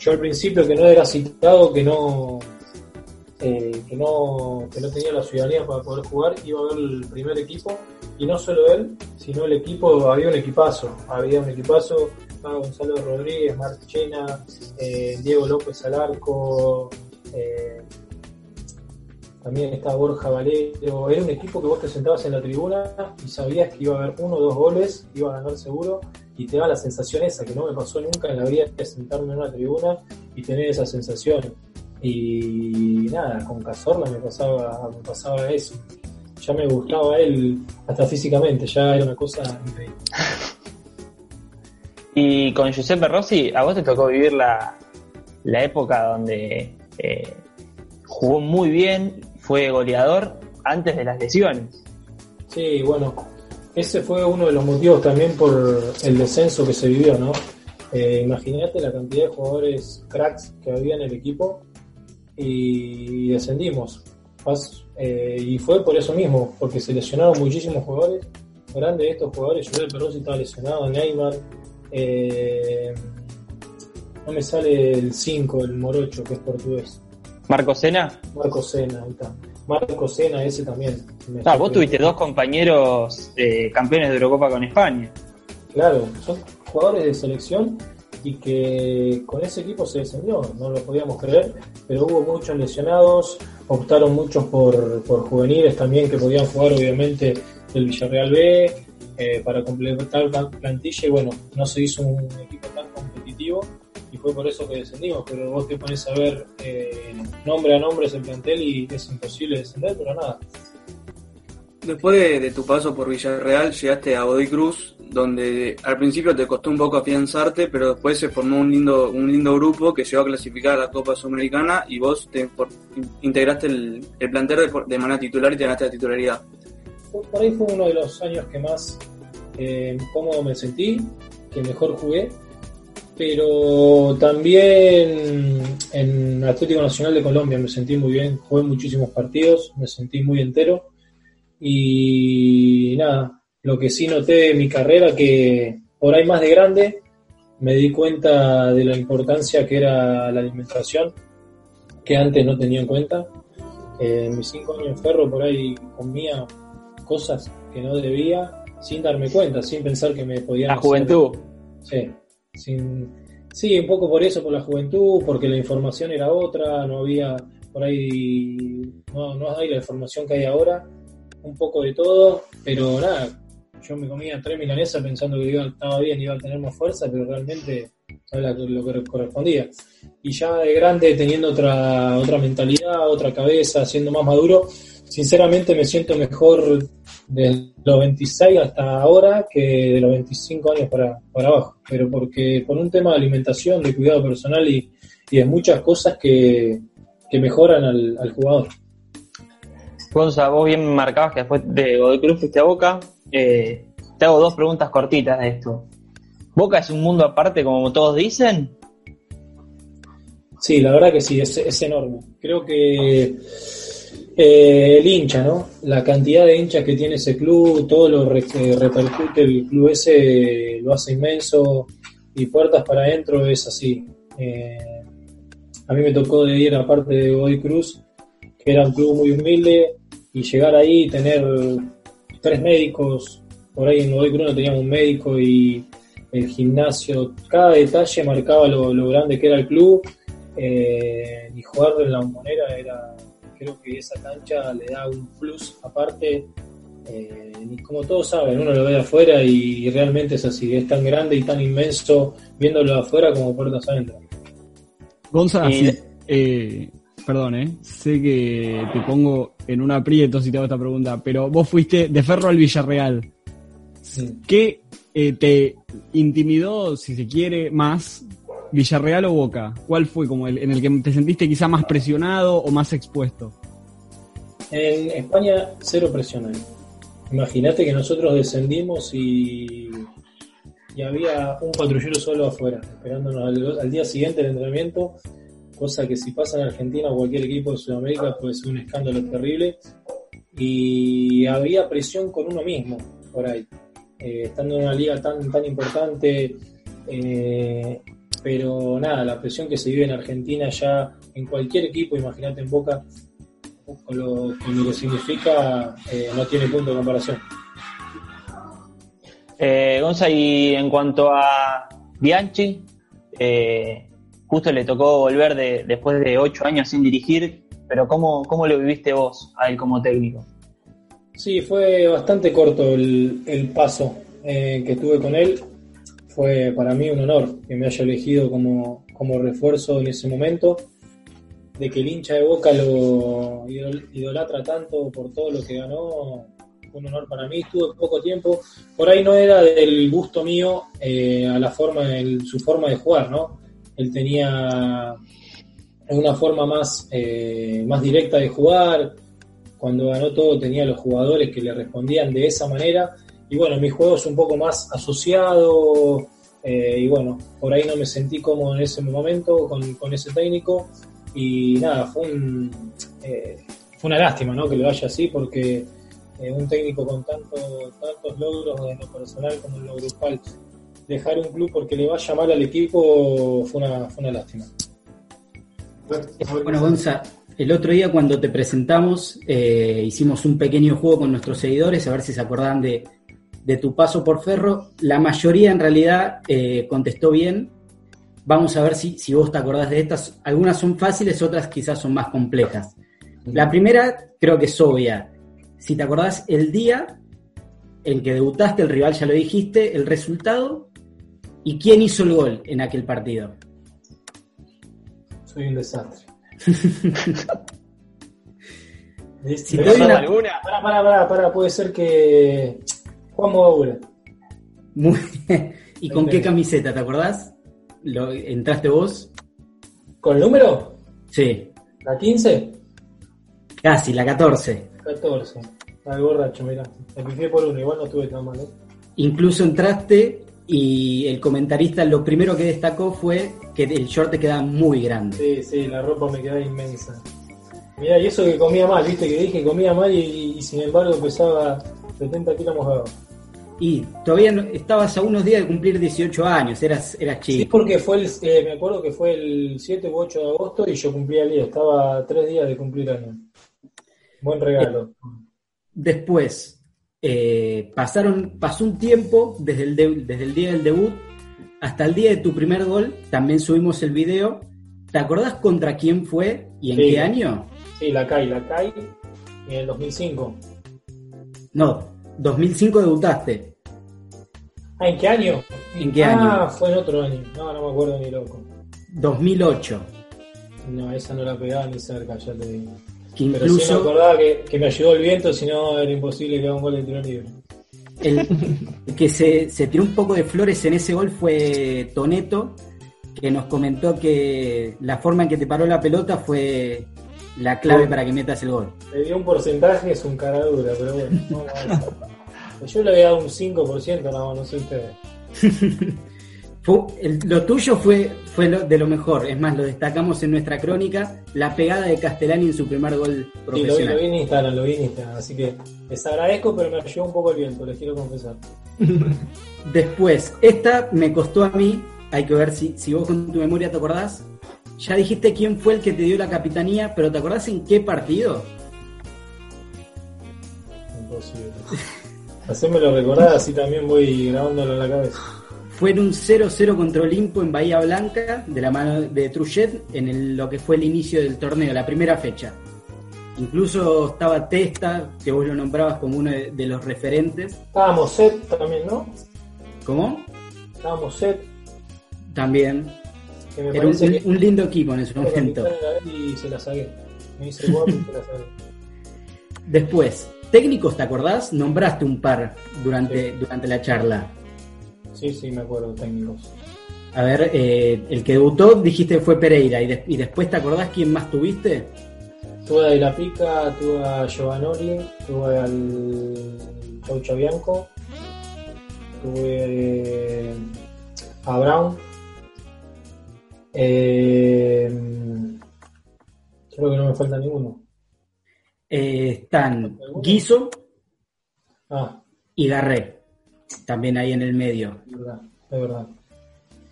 yo al principio que no era citado, que no, eh, que no, que no tenía la ciudadanía para poder jugar, iba a ver el primer equipo y no solo él, sino el equipo, había un equipazo, había un equipazo, estaba Gonzalo Rodríguez, Marchena, eh, Diego López Alarco, eh, también estaba Borja Valero, era un equipo que vos te sentabas en la tribuna y sabías que iba a haber uno o dos goles, iba a ganar seguro y te da la sensación esa que no me pasó nunca en la vida de sentarme en una tribuna y tener esa sensación. Y nada, con Cazorla me pasaba, me pasaba eso. Ya me gustaba él hasta físicamente, ya era una cosa increíble. Y con Giuseppe Rossi, a vos te tocó vivir la, la época donde eh, jugó muy bien, fue goleador antes de las lesiones. Sí, bueno, ese fue uno de los motivos también por el descenso que se vivió, ¿no? Eh, Imagínate la cantidad de jugadores cracks que había en el equipo y descendimos. Eh, y fue por eso mismo, porque se lesionaron muchísimos jugadores. Grandes de estos jugadores, Joel Perrossi estaba lesionado, Neymar. Eh, no me sale el 5, el Morocho, que es portugués. ¿Marco Sena? Marco Sena, ahí está. Marco Sena, ese también. Ah, vos tuviste dos compañeros eh, campeones de Eurocopa con España. Claro, son jugadores de selección y que con ese equipo se descendió, no lo podíamos creer, pero hubo muchos lesionados, optaron muchos por, por juveniles también que podían jugar obviamente el Villarreal B eh, para completar la plantilla y bueno, no se hizo un equipo tan competitivo y fue por eso que descendimos, pero vos te pones a ver eh, nombre a nombre ese plantel y es imposible descender, pero nada. Después de, tu paso por Villarreal llegaste a Godoy Cruz, donde al principio te costó un poco afianzarte, pero después se formó un lindo, un lindo grupo que llegó a clasificar a la Copa Sudamericana y vos te integraste el, plantel de, manera titular y te ganaste la titularidad. Por ahí fue uno de los años que más eh, cómodo me sentí, que mejor jugué pero también en Atlético Nacional de Colombia me sentí muy bien, jugué muchísimos partidos, me sentí muy entero y nada, lo que sí noté en mi carrera que por ahí más de grande me di cuenta de la importancia que era la alimentación, que antes no tenía en cuenta. Eh, en mis cinco años en Ferro por ahí comía cosas que no debía sin darme cuenta, sin pensar que me podían... La juventud. Sí, sin, sí, un poco por eso, por la juventud, porque la información era otra, no había por ahí, no, no hay la información que hay ahora, un poco de todo, pero nada, yo me comía tres milanesas pensando que iba, estaba bien, iba a tener más fuerza, pero realmente era lo que correspondía. Y ya de grande, teniendo otra, otra mentalidad, otra cabeza, siendo más maduro, sinceramente me siento mejor de los 26 hasta ahora que de los 25 años para, para abajo. Pero porque por un tema de alimentación, de cuidado personal y, y de muchas cosas que, que mejoran al, al jugador. Gonza, vos bien marcabas que después de Godoy Cruz fuiste a Boca. Eh, te hago dos preguntas cortitas de esto. ¿Boca es un mundo aparte, como todos dicen? Sí, la verdad que sí, es, enorme. Creo que eh, el hincha, ¿no? La cantidad de hinchas que tiene ese club, todo lo que repercute el club ese lo hace inmenso y puertas para adentro es así. Eh, a mí me tocó de ir aparte de Godoy Cruz, que era un club muy humilde, y llegar ahí y tener tres médicos, por ahí en Godoy Cruz no teníamos un médico y el gimnasio, cada detalle marcaba lo, lo grande que era el club eh, y jugar en la bombonera era, creo que esa cancha le da un plus aparte. Eh, y como todos saben, uno lo ve de afuera y, y, realmente es así, es tan grande y tan inmenso viéndolo de afuera como puertas adentro. Gonzalo, sí, eh, perdón, eh, sé que te pongo en un aprieto si te hago esta pregunta, pero vos fuiste de Ferro al Villarreal. Sí. ¿Qué eh, te intimidó, si se quiere, más Villarreal o Boca? ¿Cuál fue como el en el que te sentiste quizá más presionado o más expuesto? En España, cero presión ahí. Imagínate que nosotros descendimos y, y, había un patrullero solo afuera, esperándonos al, al, día siguiente del entrenamiento, cosa que si pasa en Argentina o cualquier equipo de Sudamérica puede ser un escándalo terrible. Y había presión con uno mismo por ahí. Eh, estando en una liga tan, tan importante, eh, pero nada, la presión que se vive en Argentina ya en cualquier equipo, imagínate en Boca, con lo, lo que significa, eh, no tiene punto de comparación. Eh, Gonza, y en cuanto a Bianchi, eh, justo le tocó volver de, después de ocho años sin dirigir, pero ¿cómo, cómo lo viviste vos a él como técnico? Sí, fue bastante corto el, el paso eh, que tuve con él. Fue para mí un honor que me haya elegido como, como refuerzo en ese momento de que el hincha de Boca lo idolatra tanto por todo lo que ganó, un honor para mí. Estuve poco tiempo, por ahí no era del gusto mío eh, a la forma, el, su forma de jugar, ¿no? Él tenía una forma más, eh, más directa de jugar. Cuando ganó todo tenía los jugadores que le respondían de esa manera. Y bueno, mi juego es un poco más asociado. Eh, y bueno, por ahí no me sentí cómodo en ese momento con, con ese técnico y nada, fue, un, eh, una lástima ¿no? que le vaya así porque un técnico con tanto, tantos logros en lo personal como en lo grupal, dejar un club porque le vaya mal al equipo fue una, fue una lástima. Bueno, Gonza, el otro día cuando te presentamos eh, hicimos un pequeño juego con nuestros seguidores a ver si se acordaban de, de tu paso por Ferro. La mayoría en realidad eh, contestó bien, Vamos a ver si, si vos te acordás de estas. Algunas son fáciles, otras quizás son más complejas. La primera creo que es obvia. Si te acordás el día en que debutaste, el rival ya lo dijiste, el resultado y quién hizo el gol en aquel partido. Soy un desastre. si te doy una... alguna? Para, para, para, para, puede ser que Juan Mogaura. Muy bien. ¿Y con qué camiseta, te acordás? ¿Lo, ¿Entraste vos? ¿Con el número? Sí. ¿La 15? Casi, la 14. 14. Al borracho, mira. Me piqué por uno, igual no estuve tan mal. ¿eh? Incluso entraste y el comentarista lo primero que destacó fue que el short te quedaba muy grande. Sí, sí, la ropa me quedaba inmensa. Mira, y eso que comía mal, viste que dije comía mal y, y sin embargo pesaba 70 kilos mojado. Y todavía no, estabas a unos días de cumplir 18 años, eras, eras chico. Sí, porque fue el, eh, me acuerdo que fue el 7 u 8 de agosto y yo cumplía el día, estaba tres días de cumplir años. Buen regalo. Después, eh, pasaron, pasó un tiempo desde el, de- desde el día del debut hasta el día de tu primer gol. También subimos el video. ¿Te acordás contra quién fue y en Sí. qué año? Sí, la CAI, la CAI en el 2005. No, 2005 debutaste. Ah, ¿en qué año? ¿En qué ah, año? fue en otro año. No, no me acuerdo ni loco. 2008. No, esa no la pegaba ni cerca, ya te digo. Que Pero me incluso acordaba que, que me ayudó el viento, si no era imposible que haga un gol de tiro libre. el, que se, se tiró un poco de flores en ese gol fue Toneto, que nos comentó que la forma en que te paró la pelota fue la clave para que metas el gol. Le dio un porcentaje, es un cara dura, pero bueno. ver. Yo le había dado un 5%, no, no sé ustedes. Fue- el- lo tuyo fue, fue lo- de lo mejor, es más, lo destacamos en nuestra crónica, la pegada de Castellani en su primer gol Sí, lo, vi- lo profesional. vi en Instagram, lo vi en Instagram, así que les agradezco, pero me ayudó un poco el viento, les quiero confesar. Después, esta me costó a mí, hay que ver si, si vos con tu memoria te acordás. Ya dijiste quién fue el que te dio la capitanía, pero ¿te acordás en qué partido? Imposible. Hacémelo recordar, así también voy grabándolo en la cabeza. Fue en un 0-0 contra Olimpo en Bahía Blanca, de la mano de Truchet, en el- lo que fue el inicio del torneo, la primera fecha. Incluso estaba Testa, que vos lo nombrabas como uno de, de los referentes. Estábamos set también, ¿no? ¿Cómo? Estábamos set, También. que me Era un, parece que un lindo equipo en ese momento. y se la saqué. Me hice guapo y se la saqué. Después, técnicos, ¿te acordás? Nombraste un par durante, durante la charla. Sí, sí, me acuerdo, técnicos. A ver, eh, el que debutó dijiste fue Pereira. ¿Y, de- y después te acordás quién más tuviste? Tuve a De La Pica, tuve a Giovanoli, tuve al Chaucho Bianco, tuve a Brown. Eh, creo que no me falta ninguno. Eh, están Guiso Ah, y Garré. También ahí en el medio. es verdad, es verdad.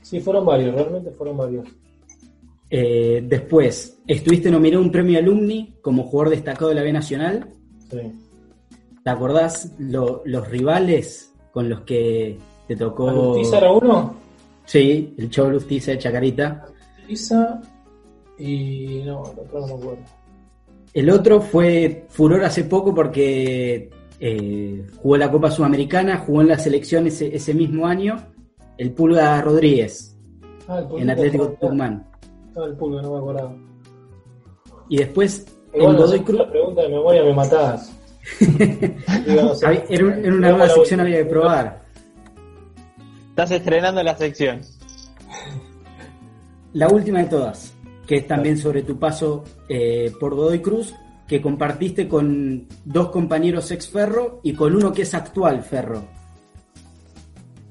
Sí, fueron varios, realmente fueron varios. Eh, después, estuviste nominado un premio alumni como jugador destacado de la B Nacional. Sí. ¿Te acordás lo- los rivales con los que te tocó? ¿Alustiza era uno? Sí, el Chavo Lustiza de Chacarita. Alustiza y no, el otro no me acuerdo. El otro fue furor hace poco porque eh, jugó la Copa Sudamericana, jugó en la selección ese, ese mismo año, el Pulga Rodríguez, Ah, el en Atlético Tucumán. Estaba el pulgo, no me acordaba. Y después, en Godoy Cruz, la pregunta de memoria me matás. Digo, un- era una nueva sección, había que probar. Estás estrenando la sección. La última de todas, que es también sobre tu paso eh, por Godoy Cruz, que compartiste con dos compañeros ex Ferro y con uno que es actual Ferro.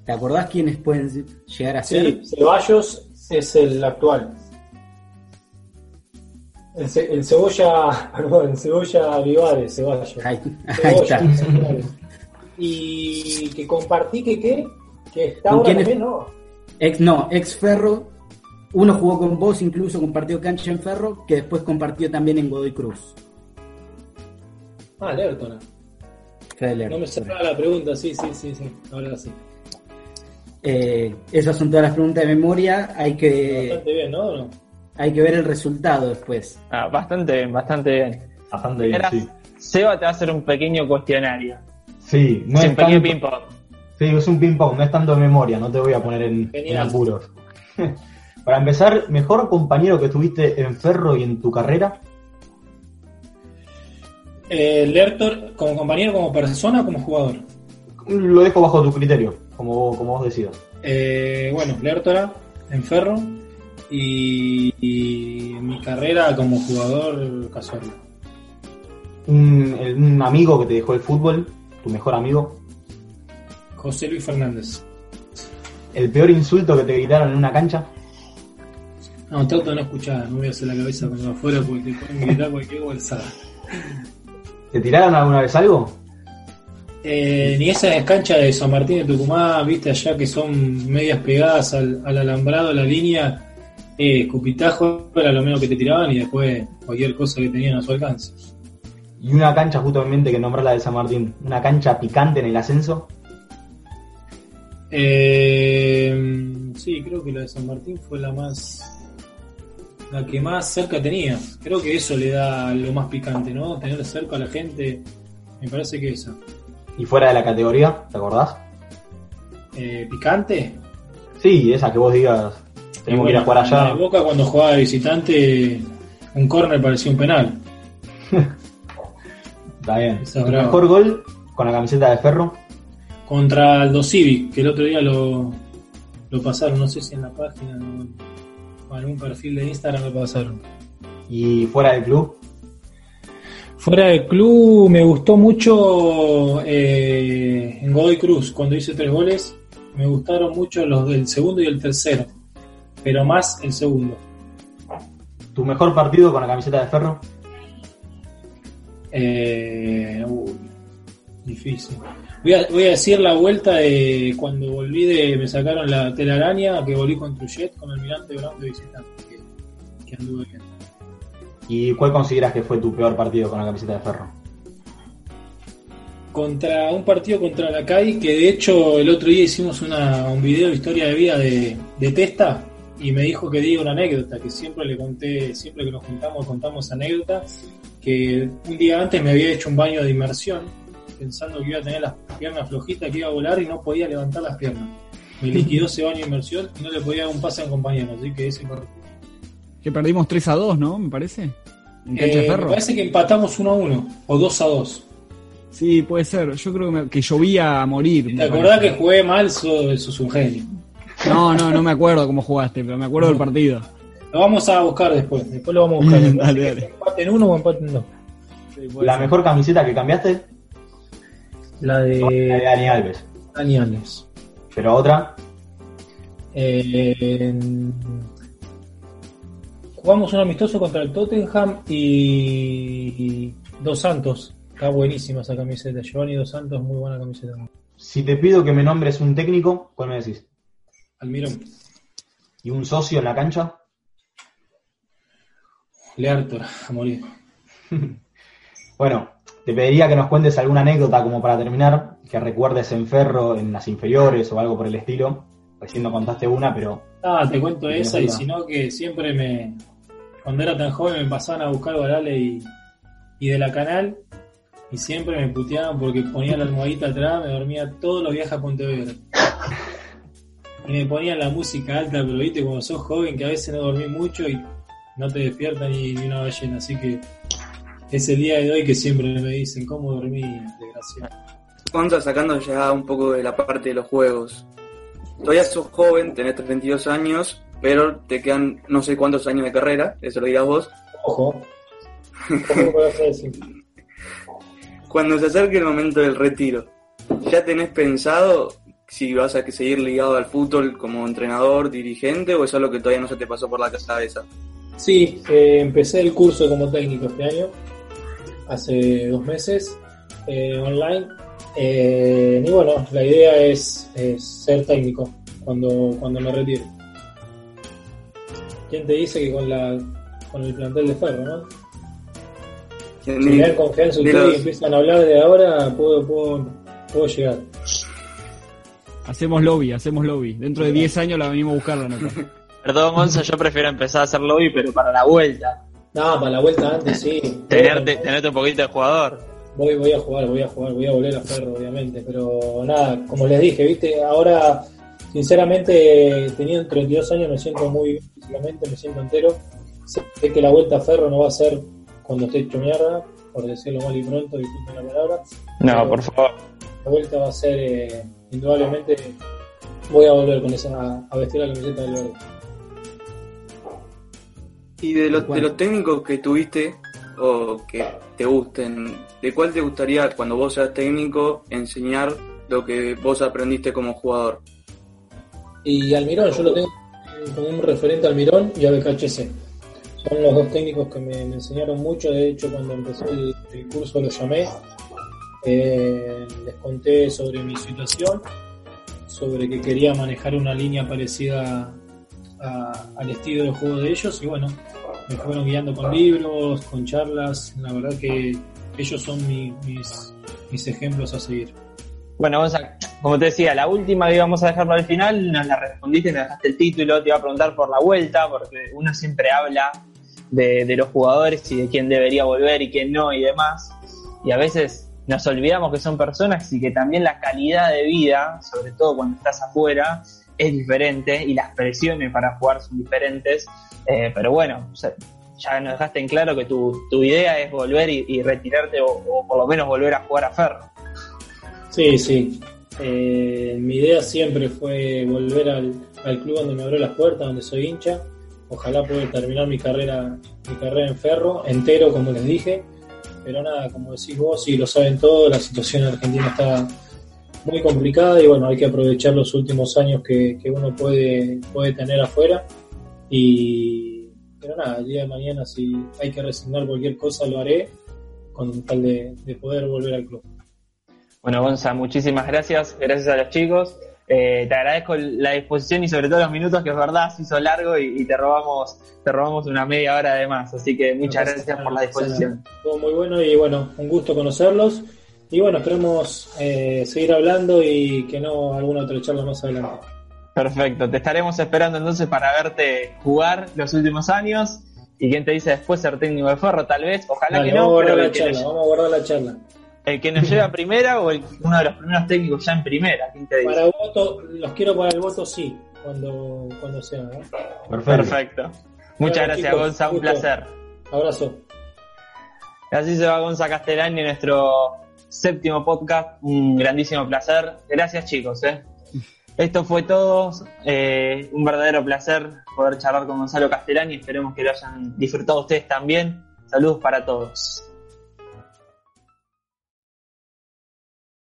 ¿Te acordás quiénes pueden llegar a ser? Sí, Ceballos es el actual. El, ce- el cebolla, perdón, el cebolla Vivares, Ceballos. Ahí, ahí está. Y que compartí que qué, que está ¿Con ahora quién es? también, ¿no? Ex, no, ex Ferro. Uno jugó con vos, incluso compartió cancha en Ferro, que después compartió también en Godoy Cruz. Ah, Lertona. Fede No me cerraba la pregunta, sí, sí, sí, sí. Ahora sí. Eh, esas son todas las preguntas de memoria. Hay que, Bastante bien, ¿no? Hay que ver el resultado después. Ah, bastante bien, bastante bien. Bastante bien, Era- sí. Seba te va a hacer un pequeño cuestionario. Sí, no es un pequeño ping-pong. Sí, es un ping-pong, no es tanto de memoria, no te voy a poner en, apuros. Para empezar, ¿mejor compañero que tuviste en Ferro y en tu carrera? Eh, Lertor, como compañero, como persona, como jugador. Lo dejo bajo tu criterio, como, como vos decidas. Eh, bueno, Lertora en Ferro y, mi carrera como jugador. Un, el- un amigo que te dejó el fútbol, tu mejor amigo. José Luis Fernández. El peor insulto que te gritaron en una cancha. No, trato de no escuchar, no voy a hacer la cabeza cuando afuera porque te pueden gritar cualquier bolsada. ¿Te tiraron alguna vez algo? Eh, ni esas canchas de San Martín de Tucumán, viste allá que son medias pegadas al, al alambrado, la línea, eh, escupitajo era lo menos que te tiraban y después cualquier cosa que tenían a su alcance. Y una cancha justamente que nombra la de San Martín, una cancha picante en el ascenso. Eh, sí, creo que la de San Martín fue la más. La que más cerca tenía. Creo que eso le da lo más picante, ¿no? Tener cerca a la gente. Me parece que esa. Y fuera de la categoría, ¿te acordás? Eh, ¿Picante? Sí, esa que vos digas, tenemos que ir a jugar La allá. de Boca cuando jugaba de visitante, un córner parecía un penal. Está bien. Es El mejor gol con la camiseta de Ferro. Contra Aldo Civic, que el otro día lo, lo pasaron, no sé si en la página o en, o algún perfil de Instagram lo pasaron. Y fuera del club, Fuera del club me gustó mucho eh, en Godoy Cruz, cuando hice tres goles, me gustaron mucho los del segundo y el tercero, pero más el segundo. tu mejor partido con la camiseta de Ferro. Eh, uy, difícil. Voy a, voy a decir la vuelta de cuando volví de. Me sacaron la telaraña, que volví con Truchet, con el Mirante Brown de visitante. Que, que anduve bien. ¿Y cuál consideras que fue tu peor partido con la camiseta de Ferro? Contra un partido contra la CAI, que de hecho el otro día hicimos una, un video de historia de vida de, de Testa. Y me dijo que diga una anécdota, que siempre le conté, siempre que nos juntamos contamos anécdota, que un día antes me había hecho un baño de inmersión, pensando que iba a tener las piernas flojitas, que iba a volar y no podía levantar las piernas. Me liquidó ese baño de inmersión y no le podía dar un pase a un compañero, así que ese partido. Que perdimos 3 a 2, ¿no? Me parece. En cancha Eh, de me parece que empatamos 1 a 1 o 2 a 2. Sí, puede ser. Yo creo que, me- que llovía a morir. ¿Te acordás que jugué mal? Eso, eso es un genio. No, no, no me acuerdo cómo jugaste, pero me acuerdo del partido. Lo vamos a buscar después. Después lo vamos a buscar. Dale, dale. Empate en uno o empate en dos. La mejor camiseta que cambiaste, La la de de Dani Alves. Dani Alves. Pero otra, Eh, jugamos un amistoso contra el Tottenham y Dos Santos. Está buenísima esa camiseta. Giovanni Dos Santos, muy buena camiseta. si te pido que me nombres un técnico, ¿cuál me decís? Almirón. ¿Y un socio en la cancha? Leartor, a morir. Bueno, te pediría que nos cuentes alguna anécdota como para terminar, que recuerdes en Ferro, en las inferiores o algo por el estilo. Recién no contaste una, pero Ah, te cuento esa y si no que siempre me... Cuando era tan joven me pasaban a buscar Varale y, y de la canal y siempre me puteaban porque ponía la almohadita atrás, me dormía todos los viajes a Pontevedra. Y me ponían la música alta, pero viste, como sos joven que a veces no dormí mucho y no te despierta ni, ni una ballena, así que es el día de hoy que siempre me dicen cómo dormí, desgraciado. Gonza, sacando ya un poco de la parte de los juegos. Todavía sos joven, tenés 32 años, pero te quedan no sé cuántos años de carrera, eso lo dirás vos. Ojo. Cuando se acerque el momento del retiro, ¿ya tenés pensado si vas a seguir ligado al fútbol como entrenador, dirigente o es algo que todavía no se te pasó por la cabeza? Sí, eh, empecé el curso como técnico este año, hace dos meses, eh, online. Eh, y bueno, la idea es, es ser técnico cuando, cuando me retire. ¿Quién te dice que con la con el plantel de Ferro, no? Si me dan confianza de ustedes y empiezan a hablar de ahora, puedo, puedo, puedo llegar. Hacemos lobby, hacemos lobby. Dentro de 10 años la venimos a buscar la nota. Perdón, Gonza, yo prefiero empezar a hacer lobby, pero para la vuelta. No, para la vuelta antes sí. Tenerte, tenerte un poquito de jugador. Voy, voy a jugar, voy a jugar, voy a volver a Ferro, obviamente, pero nada, como les dije, viste, ahora, sinceramente, teniendo 32 años me siento muy bien físicamente, me siento entero. Sé que la vuelta a Ferro no va a ser cuando esté hecho mierda, por decirlo mal y pronto, disculpen la palabra. No, por favor. La vuelta va a ser, eh, indudablemente, voy a volver con esa, a, a vestir la camiseta del verde. Y de los, de los técnicos que tuviste o que te gusten, ¿de cuál te gustaría cuando vos seas técnico enseñar lo que vos aprendiste como jugador? Y Almirón, yo lo tengo como un referente Almirón y a BKHC. Son los dos técnicos que me, me enseñaron mucho. De hecho, cuando empezó el, el curso lo llamé. Eh, les conté sobre mi situación, sobre que quería manejar una línea parecida a- al estilo de juego de ellos. Y bueno, me fueron guiando con libros, con charlas. La verdad que ellos son mi- mis, mis ejemplos a seguir. Bueno, Gonzalo, como te decía, la última que íbamos a dejar para el final, nos la respondiste, nos dejaste el título, te iba a preguntar por la vuelta, porque uno siempre habla de, de los jugadores y de quién debería volver y quién no y demás. Y a veces nos olvidamos que son personas y que también la calidad de vida, sobre todo cuando estás afuera, es diferente y las presiones para jugar son diferentes. Eh, pero bueno, ya nos dejaste en claro que tu, tu idea es volver y, retirarte o, por lo menos volver a jugar a Ferro. Sí, sí. Eh, mi idea siempre fue volver al, al club donde me abrió las puertas, donde soy hincha. Ojalá pueda terminar mi carrera, mi carrera en ferro, entero, como les dije. Pero nada, como decís vos, y lo saben todos, la situación en Argentina está muy complicada y bueno, hay que aprovechar los últimos años que, que uno puede, puede tener afuera. Y pero nada, el día de mañana si hay que resignar cualquier cosa lo haré con tal de, de poder volver al club. Bueno, Gonza, muchísimas gracias. Gracias a los chicos. Eh, te agradezco la disposición y sobre todo los minutos que es verdad se hizo largo y, y te robamos te robamos una media hora de más. Así que muchas No gracias nada, por la disposición. Estuvo muy bueno y bueno, un gusto conocerlos. Y bueno, esperemos eh, seguir hablando y que no alguna otra charla más adelante. Perfecto. Te estaremos esperando entonces para verte jugar los últimos años. Y quién te dice después ser técnico de Ferro, tal vez. Ojalá Dale, que vamos, no, a guardar la charla, nos, vamos a guardar la charla. el que nos lleve a primera o el- uno de los primeros técnicos ya en primera. ¿Quién te dice? Para voto, los quiero para el voto sí, cuando, cuando sea. ¿eh? Perfecto. Perfecto. Muchas Bueno, gracias, Gonza. Un gusto. placer. Abrazo. Así se va Gonza Castellani, nuestro séptimo podcast. Un grandísimo placer. Gracias, chicos. ¿eh? Esto fue todo. Eh, un verdadero placer poder charlar con Gonzalo Castellani. Esperemos que lo hayan disfrutado ustedes también. Saludos para todos.